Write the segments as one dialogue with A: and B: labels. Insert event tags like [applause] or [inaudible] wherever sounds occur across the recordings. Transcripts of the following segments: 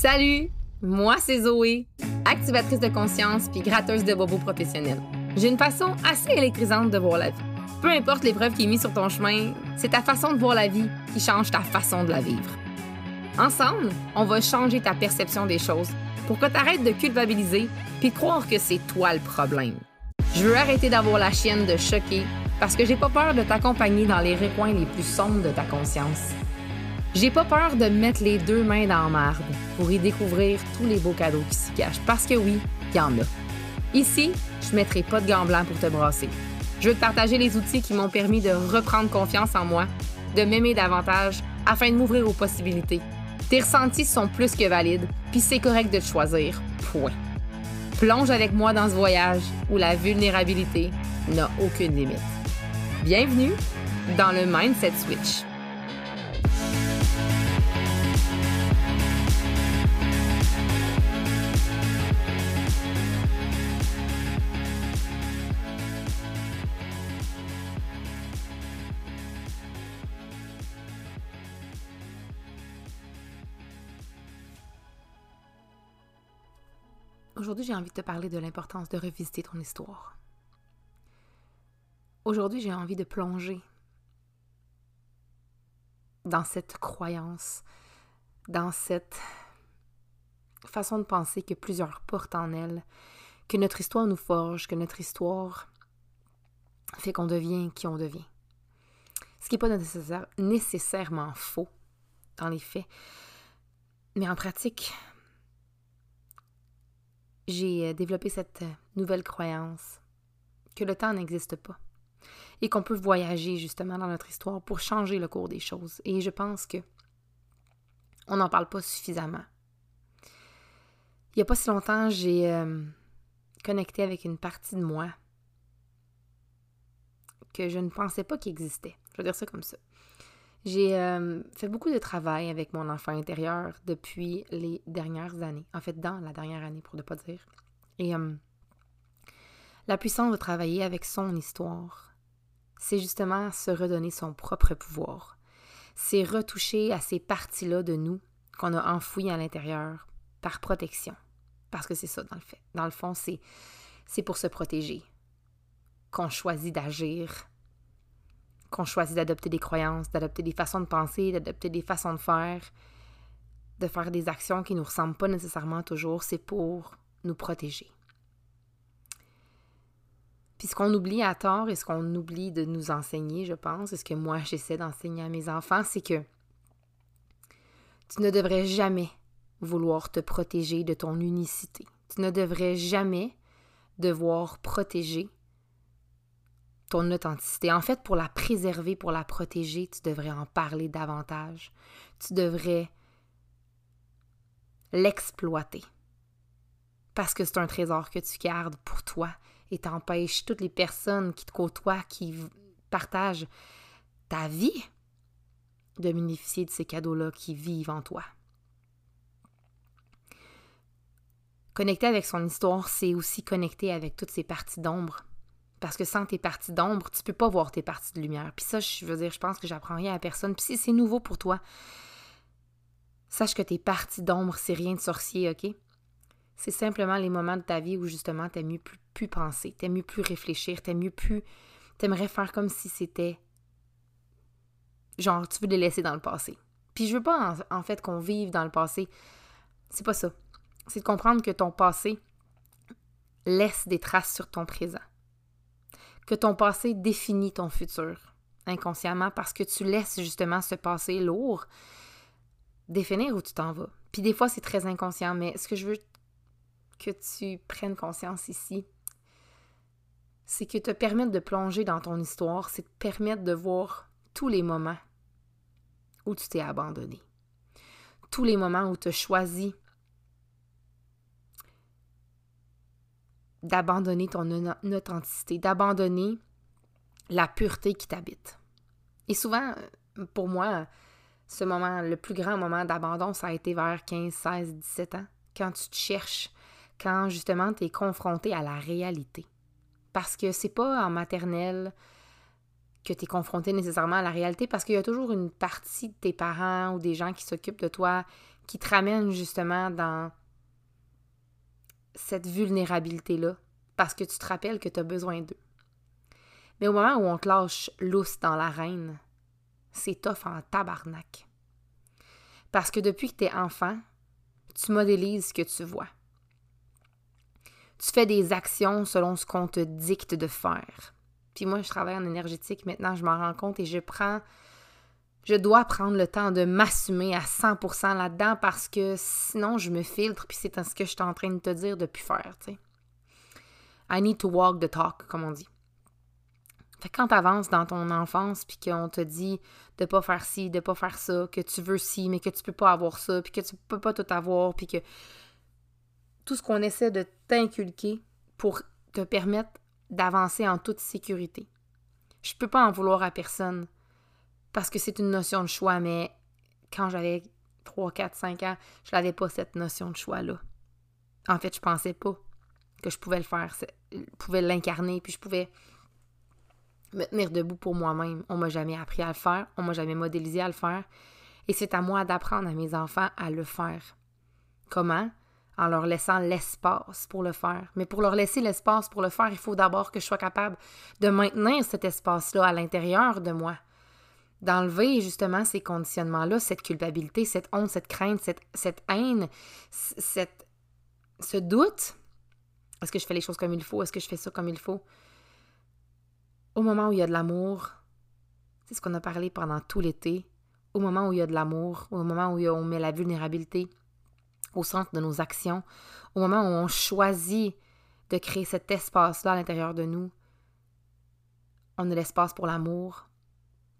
A: Salut, moi c'est Zoé, activatrice de conscience puis gratteuse de bobos professionnels. J'ai une façon assez électrisante de voir la vie. Peu importe l'épreuve qui est mise sur ton chemin, c'est ta façon de voir la vie qui change ta façon de la vivre. Ensemble, on va changer ta perception des choses pour que tu arrêtes de culpabiliser puis croire que c'est toi le problème. Je veux arrêter d'avoir la chienne de choquer parce que j'ai pas peur de t'accompagner dans les recoins les plus sombres de ta conscience. J'ai pas peur de mettre les deux mains dans la marde pour y découvrir tous les beaux cadeaux qui s'y cachent parce que oui, il y en a. Ici, je mettrai pas de gants blancs pour te brasser. Je veux te partager les outils qui m'ont permis de reprendre confiance en moi, de m'aimer davantage afin de m'ouvrir aux possibilités. Tes ressentis sont plus que valides, puis c'est correct de te choisir. Point. Plonge avec moi dans ce voyage où la vulnérabilité n'a aucune limite. Bienvenue dans le Mindset Switch. Aujourd'hui, j'ai envie de te parler de l'importance de revisiter ton histoire. Aujourd'hui, j'ai envie de plonger dans cette croyance, dans cette façon de penser que plusieurs portent en elle, que notre histoire nous forge, que notre histoire fait qu'on devient qui on devient. Ce qui n'est pas nécessairement faux dans les faits, mais en pratique, j'ai euh, développé cette euh, nouvelle croyance que le temps n'existe pas et qu'on peut voyager justement dans notre histoire pour changer le cours des choses. Et je pense que on n'en parle pas suffisamment. Il n'y a pas si longtemps, j'ai euh, connecté avec une partie de moi que je ne pensais pas qu'il existait. Je vais dire ça comme ça. J'ai euh, fait beaucoup de travail avec mon enfant intérieur depuis les dernières années. En fait, dans la dernière année, pour ne pas dire. Et euh, la puissance de travailler avec son histoire, c'est justement se redonner son propre pouvoir. C'est retoucher à ces parties-là de nous qu'on a enfouies à l'intérieur par protection. Parce que c'est ça, dans le fait. Dans le fond, c'est, c'est pour se protéger qu'on choisit d'agir qu'on choisit d'adopter des croyances, d'adopter des façons de penser, d'adopter des façons de faire, de faire des actions qui ne nous ressemblent pas nécessairement toujours, c'est pour nous protéger. Puis ce qu'on oublie à tort et ce qu'on oublie de nous enseigner, je pense, et ce que moi j'essaie d'enseigner à mes enfants, c'est que tu ne devrais jamais vouloir te protéger de ton unicité. Tu ne devrais jamais devoir protéger ton authenticité. En fait, pour la préserver, pour la protéger, tu devrais en parler davantage. Tu devrais l'exploiter. Parce que c'est un trésor que tu gardes pour toi et t'empêches toutes les personnes qui te côtoient, qui partagent ta vie, de bénéficier de ces cadeaux-là qui vivent en toi. Connecter avec son histoire, c'est aussi connecter avec toutes ces parties d'ombre parce que sans tes parties d'ombre, tu peux pas voir tes parties de lumière. Puis ça, je veux dire, je pense que j'apprends rien à personne. Puis si c'est nouveau pour toi, sache que tes parties d'ombre, c'est rien de sorcier, OK? C'est simplement les moments de ta vie où justement t'aimes mieux plus, plus penser, t'aimes mieux plus réfléchir, t'aimes mieux plus. T'aimerais faire comme si c'était. Genre, tu veux les laisser dans le passé. Puis je veux pas en, en fait qu'on vive dans le passé. C'est pas ça. C'est de comprendre que ton passé laisse des traces sur ton présent que ton passé définit ton futur inconsciemment parce que tu laisses justement ce passé lourd définir où tu t'en vas. Puis des fois, c'est très inconscient, mais ce que je veux que tu prennes conscience ici, c'est que te permettre de plonger dans ton histoire, c'est te permettre de voir tous les moments où tu t'es abandonné. Tous les moments où tu as choisi d'abandonner ton authenticité, d'abandonner la pureté qui t'habite. Et souvent, pour moi, ce moment, le plus grand moment d'abandon, ça a été vers 15, 16, 17 ans, quand tu te cherches, quand justement tu es confronté à la réalité. Parce que c'est pas en maternelle que tu es confronté nécessairement à la réalité, parce qu'il y a toujours une partie de tes parents ou des gens qui s'occupent de toi qui te ramènent justement dans cette vulnérabilité-là parce que tu te rappelles que tu as besoin d'eux. Mais au moment où on te lâche lousse dans l'arène, c'est tough en tabarnak. Parce que depuis que tu es enfant, tu modélises ce que tu vois. Tu fais des actions selon ce qu'on te dicte de faire. Puis moi, je travaille en énergétique, maintenant je m'en rends compte et je prends je dois prendre le temps de m'assumer à 100% là-dedans parce que sinon je me filtre puis c'est ce que je suis en train de te dire depuis faire, tu. I need to walk the talk, comme on dit. Fait quand t'avances dans ton enfance puis qu'on te dit de pas faire ci, de pas faire ça, que tu veux ci, mais que tu peux pas avoir ça, puis que tu peux pas tout avoir, puis que tout ce qu'on essaie de t'inculquer pour te permettre d'avancer en toute sécurité. Je peux pas en vouloir à personne parce que c'est une notion de choix, mais quand j'avais 3, 4, 5 ans, je n'avais pas cette notion de choix-là. En fait, je pensais pas que je pouvais le faire, je pouvais l'incarner, puis je pouvais me tenir debout pour moi-même. On m'a jamais appris à le faire, on m'a jamais modélisé à le faire, et c'est à moi d'apprendre à mes enfants à le faire. Comment? En leur laissant l'espace pour le faire. Mais pour leur laisser l'espace pour le faire, il faut d'abord que je sois capable de maintenir cet espace-là à l'intérieur de moi d'enlever justement ces conditionnements-là, cette culpabilité, cette honte, cette crainte, cette, haine, cette, ce doute. Est-ce que je fais les choses comme il faut? Est-ce que je fais ça comme il faut? Au moment où il y a de l'amour, c'est ce qu'on a parlé pendant tout l'été, au moment où il y a de l'amour, au moment où on met la vulnérabilité au centre de nos actions, au moment où on choisit de créer cet espace-là à l'intérieur de nous, on a l'espace pour l'amour,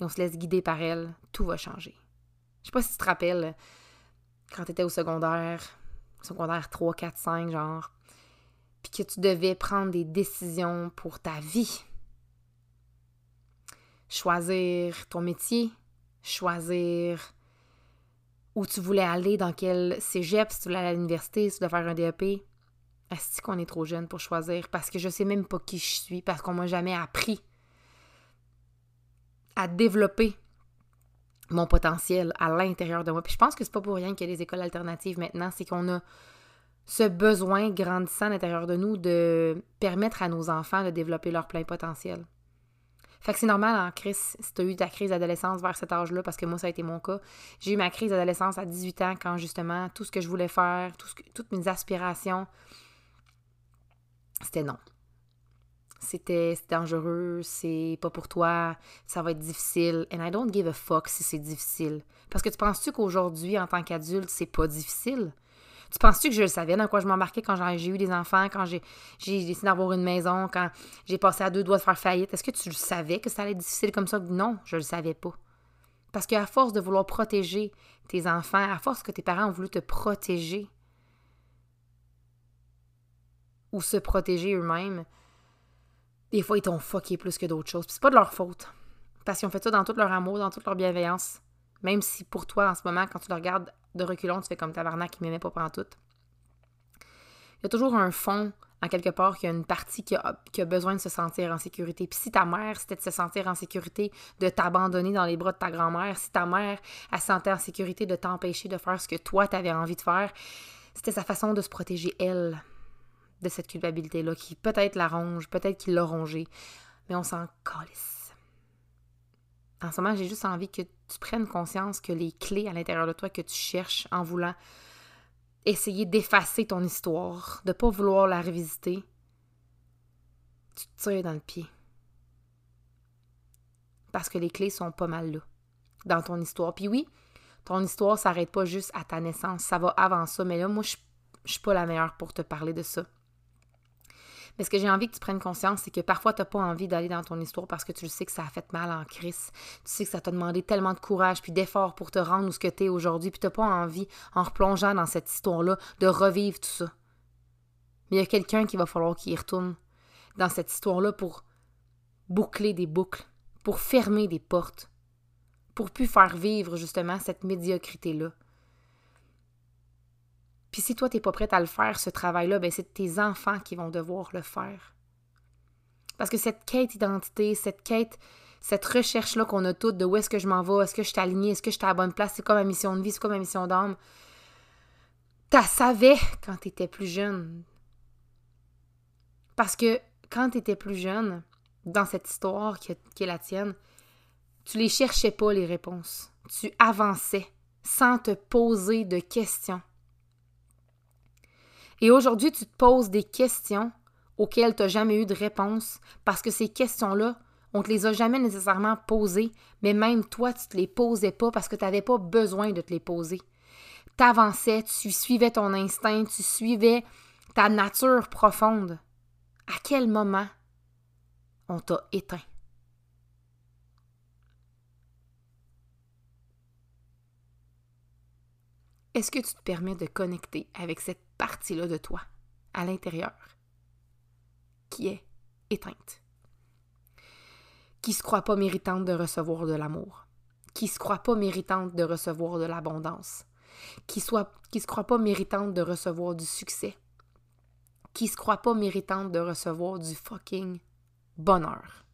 A: et on se laisse guider par elle, tout va changer. Je sais pas si tu te rappelles, quand tu étais au secondaire, secondaire 3, 4, 5, genre, puis que tu devais prendre des décisions pour ta vie. Choisir ton métier, choisir où tu voulais aller, dans quel cégep, si tu voulais aller à l'université, si tu voulais faire un DEP. Est-ce qu'on est trop jeune pour choisir? Parce que je sais même pas qui je suis, parce qu'on m'a jamais appris à développer mon potentiel à l'intérieur de moi. Puis je pense que c'est pas pour rien qu'il y a des écoles alternatives maintenant, c'est qu'on a ce besoin grandissant à l'intérieur de nous de permettre à nos enfants de développer leur plein potentiel. Fait que c'est normal en crise, si tu as eu ta crise d'adolescence vers cet âge-là, parce que moi, ça a été mon cas. J'ai eu ma crise d'adolescence à 18 ans quand justement tout ce que je voulais faire, toutes mes aspirations, c'était non c'était dangereux, c'est pas pour toi, ça va être difficile. And I don't give a fuck si c'est difficile. Parce que tu penses-tu qu'aujourd'hui, en tant qu'adulte, c'est pas difficile? Tu penses-tu que je le savais dans quoi je m'embarquais quand j'ai eu des enfants, quand j'ai décidé d'avoir une maison, quand j'ai passé à deux doigts de faire faillite? Est-ce que tu le savais que ça allait être difficile comme ça? Non, je le savais pas. Parce qu'à force de vouloir protéger tes enfants, à force que tes parents ont voulu te protéger ou se protéger eux-mêmes, des fois, ils t'ont fucké plus que d'autres choses. Puis c'est pas de leur faute. Parce qu'ils ont fait ça dans tout leur amour, dans toute leur bienveillance. Même si pour toi, en ce moment, quand tu le regardes de reculons, tu fais comme tabarnak qui m'aimait pas pendant tout. Il y a toujours un fond, en quelque part, qu'il a une partie qui a, besoin de se sentir en sécurité. Puis si ta mère, c'était de se sentir en sécurité, de t'abandonner dans les bras de ta grand-mère, si ta mère, elle se sentait en sécurité de t'empêcher de faire ce que toi, tu avais envie de faire, c'était sa façon de se protéger, elle de cette culpabilité-là, qui peut-être la ronge, peut-être qu'il l'a rongée, mais on s'en calisse. En ce moment, j'ai juste envie que tu prennes conscience que les clés à l'intérieur de toi que tu cherches en voulant essayer d'effacer ton histoire, de ne pas vouloir la revisiter, tu te tires dans le pied. Parce que les clés sont pas mal là, dans ton histoire. Puis oui, ton histoire s'arrête pas juste à ta naissance, ça va avant ça, mais là, moi, je, je suis pas la meilleure pour te parler de ça. Mais ce que j'ai envie que tu prennes conscience, c'est que parfois, tu n'as pas envie d'aller dans ton histoire parce que tu le sais que ça a fait mal en crise. Tu sais que ça t'a demandé tellement de courage puis d'efforts pour te rendre où ce que tu es aujourd'hui, puis tu n'as pas envie, en replongeant dans cette histoire-là, de revivre tout ça. Mais il y a quelqu'un qui va falloir qu'il retourne dans cette histoire-là pour boucler des boucles, pour fermer des portes, pour plus faire vivre justement cette médiocrité-là. Puis si toi, tu n'es pas prête à le faire, ce travail-là, ben c'est tes enfants qui vont devoir le faire. Parce que cette quête d'identité, cette quête, cette recherche-là qu'on a toutes de où est-ce que je m'en vais, est-ce que je suis alignée, est-ce que je suis à la bonne place, c'est quoi ma mission de vie, c'est quoi ma mission d'âme, tu savais quand tu étais plus jeune. Parce que quand tu étais plus jeune, dans cette histoire qui est la tienne, tu les cherchais pas les réponses. Tu avançais sans te poser de questions. Et aujourd'hui, tu te poses des questions auxquelles tu n'as jamais eu de réponse parce que ces questions-là, on ne te les a jamais nécessairement posées, mais même toi, tu ne te les posais pas parce que tu n'avais pas besoin de te les poser. Tu avançais, tu suivais ton instinct, tu suivais ta nature profonde. À quel moment on t'a éteint? Est-ce que tu te permets de connecter avec cette partie-là de toi, à l'intérieur, qui est éteinte, qui se croit pas méritante de recevoir de l'amour, qui se croit pas méritante de recevoir de l'abondance, qui soit qui se croit pas méritante de recevoir du succès, qui se croit pas méritante de recevoir du fucking bonheur?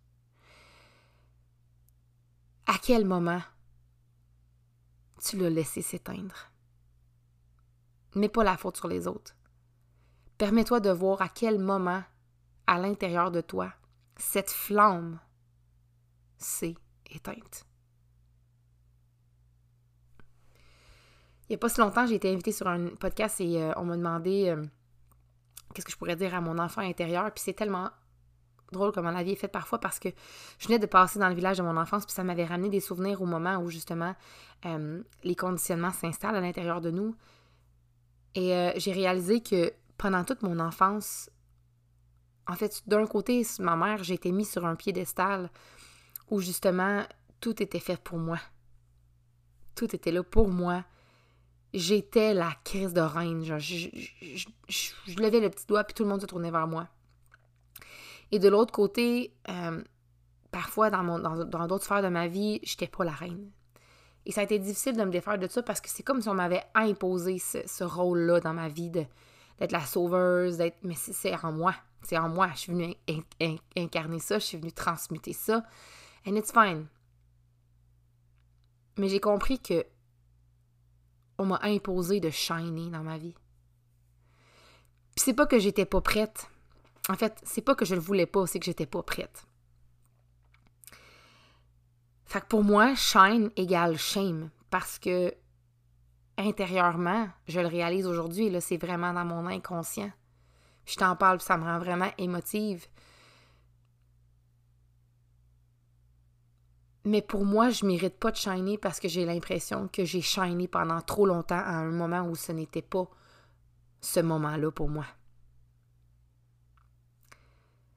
A: À quel moment tu l'as laissé s'éteindre? Mets pas la faute sur les autres. Permets-toi de voir à quel moment, à l'intérieur de toi, cette flamme s'est éteinte. Il n'y a pas si longtemps, j'ai été invitée sur un podcast et euh, on m'a demandé euh, qu'est-ce que je pourrais dire à mon enfant intérieur. Puis c'est tellement drôle comment la vie est faite parfois parce que je venais de passer dans le village de mon enfance, puis ça m'avait ramené des souvenirs au moment où justement euh, les conditionnements s'installent à l'intérieur de nous. Et euh, j'ai réalisé que pendant toute mon enfance, en fait, d'un côté, ma mère, j'ai été mise sur un piédestal où justement tout était fait pour moi. Tout était là pour moi. J'étais la crise de reine. Je, levais le petit doigt puis tout le monde se tournait vers moi. Et de l'autre côté, euh, parfois dans, mon, dans d'autres sphères de ma vie, j'étais pas la reine. Et ça a été difficile de me défaire de ça parce que c'est comme si on m'avait imposé ce, rôle-là dans ma vie d'être la sauveuse, d'être. Mais c'est en moi. C'est en moi. Je suis venue incarner ça, je suis venue transmuter ça. And it's fine. Mais j'ai compris que on m'a imposé de shiner dans ma vie. Puis c'est pas que j'étais pas prête. En fait, c'est pas que je le voulais pas, c'est que j'étais pas prête. Fait que pour moi, shine égale shame parce que intérieurement, je le réalise aujourd'hui, là, c'est vraiment dans mon inconscient. Je t'en parle, ça me rend vraiment émotive. Mais pour moi, je mérite pas de shiner parce que j'ai l'impression que j'ai shiné pendant trop longtemps à un moment où ce n'était pas ce moment-là pour moi.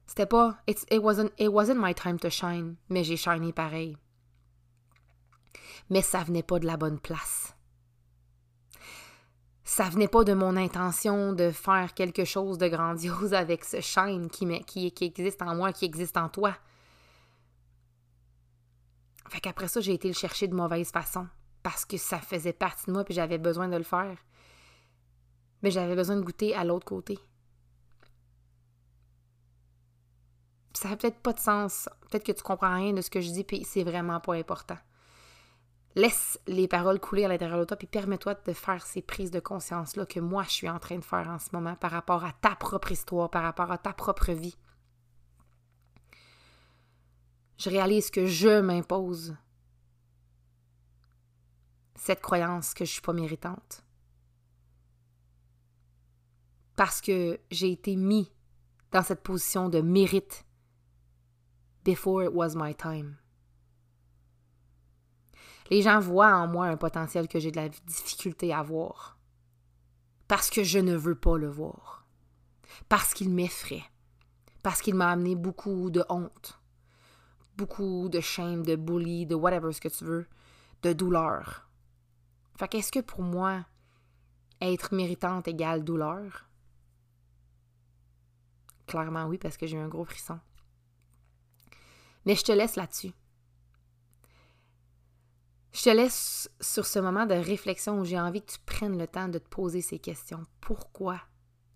A: C'était pas it, wasn't it wasn't my time to shine, mais j'ai shiné pareil mais ça venait pas de la bonne place. Ça venait pas de mon intention de faire quelque chose de grandiose avec ce qui, qui existe en moi, qui existe en toi. Fait qu'après ça, j'ai été le chercher de mauvaise façon parce que ça faisait partie de moi puis j'avais besoin de le faire. Mais j'avais besoin de goûter à l'autre côté. ça n'a peut-être pas de sens. Peut-être que tu comprends rien de ce que je dis, puis c'est vraiment pas important. Laisse les paroles couler à l'intérieur de toi, puis permets-toi de faire ces prises de conscience-là que moi, je suis en train de faire en ce moment par rapport à ta propre histoire, par rapport à ta propre vie. Je réalise que je m'impose cette croyance que je ne suis pas méritante. Parce que j'ai été mis dans cette position de mérite before it was my time. Les gens voient en moi un potentiel que j'ai de la difficulté à voir. Parce que je ne veux pas le voir. Parce qu'il m'effraie. Parce qu'il m'a amené beaucoup de honte. Beaucoup de shame, de bully, de whatever ce que tu veux, de douleur. Fait qu'est-ce que pour moi, être méritante égale douleur? Clairement oui, parce que j'ai eu un gros frisson. Mais je te laisse là-dessus. Je te laisse sur ce moment de réflexion où j'ai envie que tu prennes le temps de te poser ces questions. Pourquoi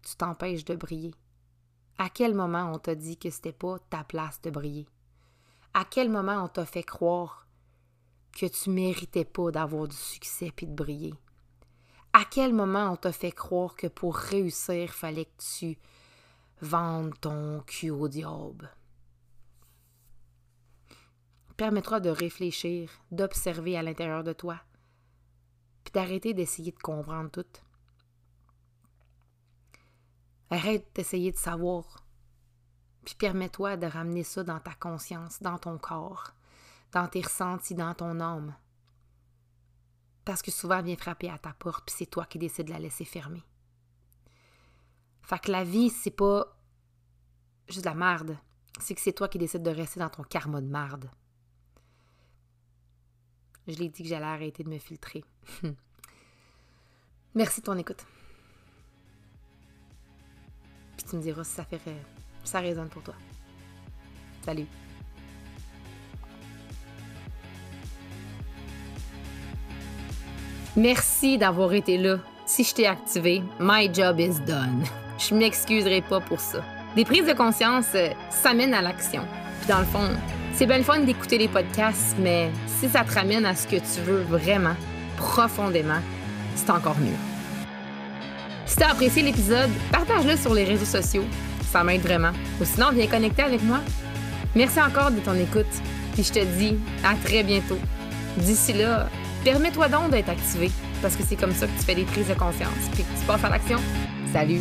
A: tu t'empêches de briller? À quel moment on t'a dit que c'était pas ta place de briller? À quel moment on t'a fait croire que tu méritais pas d'avoir du succès puis de briller? À quel moment on t'a fait croire que pour réussir, il fallait que tu vendes ton cul au diable? Permettra de réfléchir, d'observer à l'intérieur de toi, puis d'arrêter d'essayer de comprendre tout. Arrête d'essayer de savoir, puis permets-toi de ramener ça dans ta conscience, dans ton corps, dans tes ressentis, dans ton âme. Parce que souvent, elle vient frapper à ta porte, puis c'est toi qui décides de la laisser fermer. Fait que la vie, c'est pas juste de la marde. C'est que c'est toi qui décides de rester dans ton karma de marde. Je l'ai dit que j'allais arrêter de me filtrer. [laughs] Merci de ton écoute. Puis tu me diras si ça fait ça résonne pour toi. Salut. Merci d'avoir été là. Si je t'ai activé, my job is done. Je m'excuserai pas pour ça. Des prises de conscience, euh, ça mène à l'action. Puis dans le fond, c'est bien le fun d'écouter les podcasts, mais si ça te ramène à ce que tu veux vraiment, profondément, c'est encore mieux. Si tu as apprécié l'épisode, partage-le sur les réseaux sociaux. Ça m'aide vraiment. Ou sinon, viens connecter avec moi. Merci encore de ton écoute. Puis je te dis à très bientôt. D'ici là, Permets-toi donc d'être activé, parce que c'est comme ça que tu fais des prises de conscience, puis que tu passes à l'action. Salut!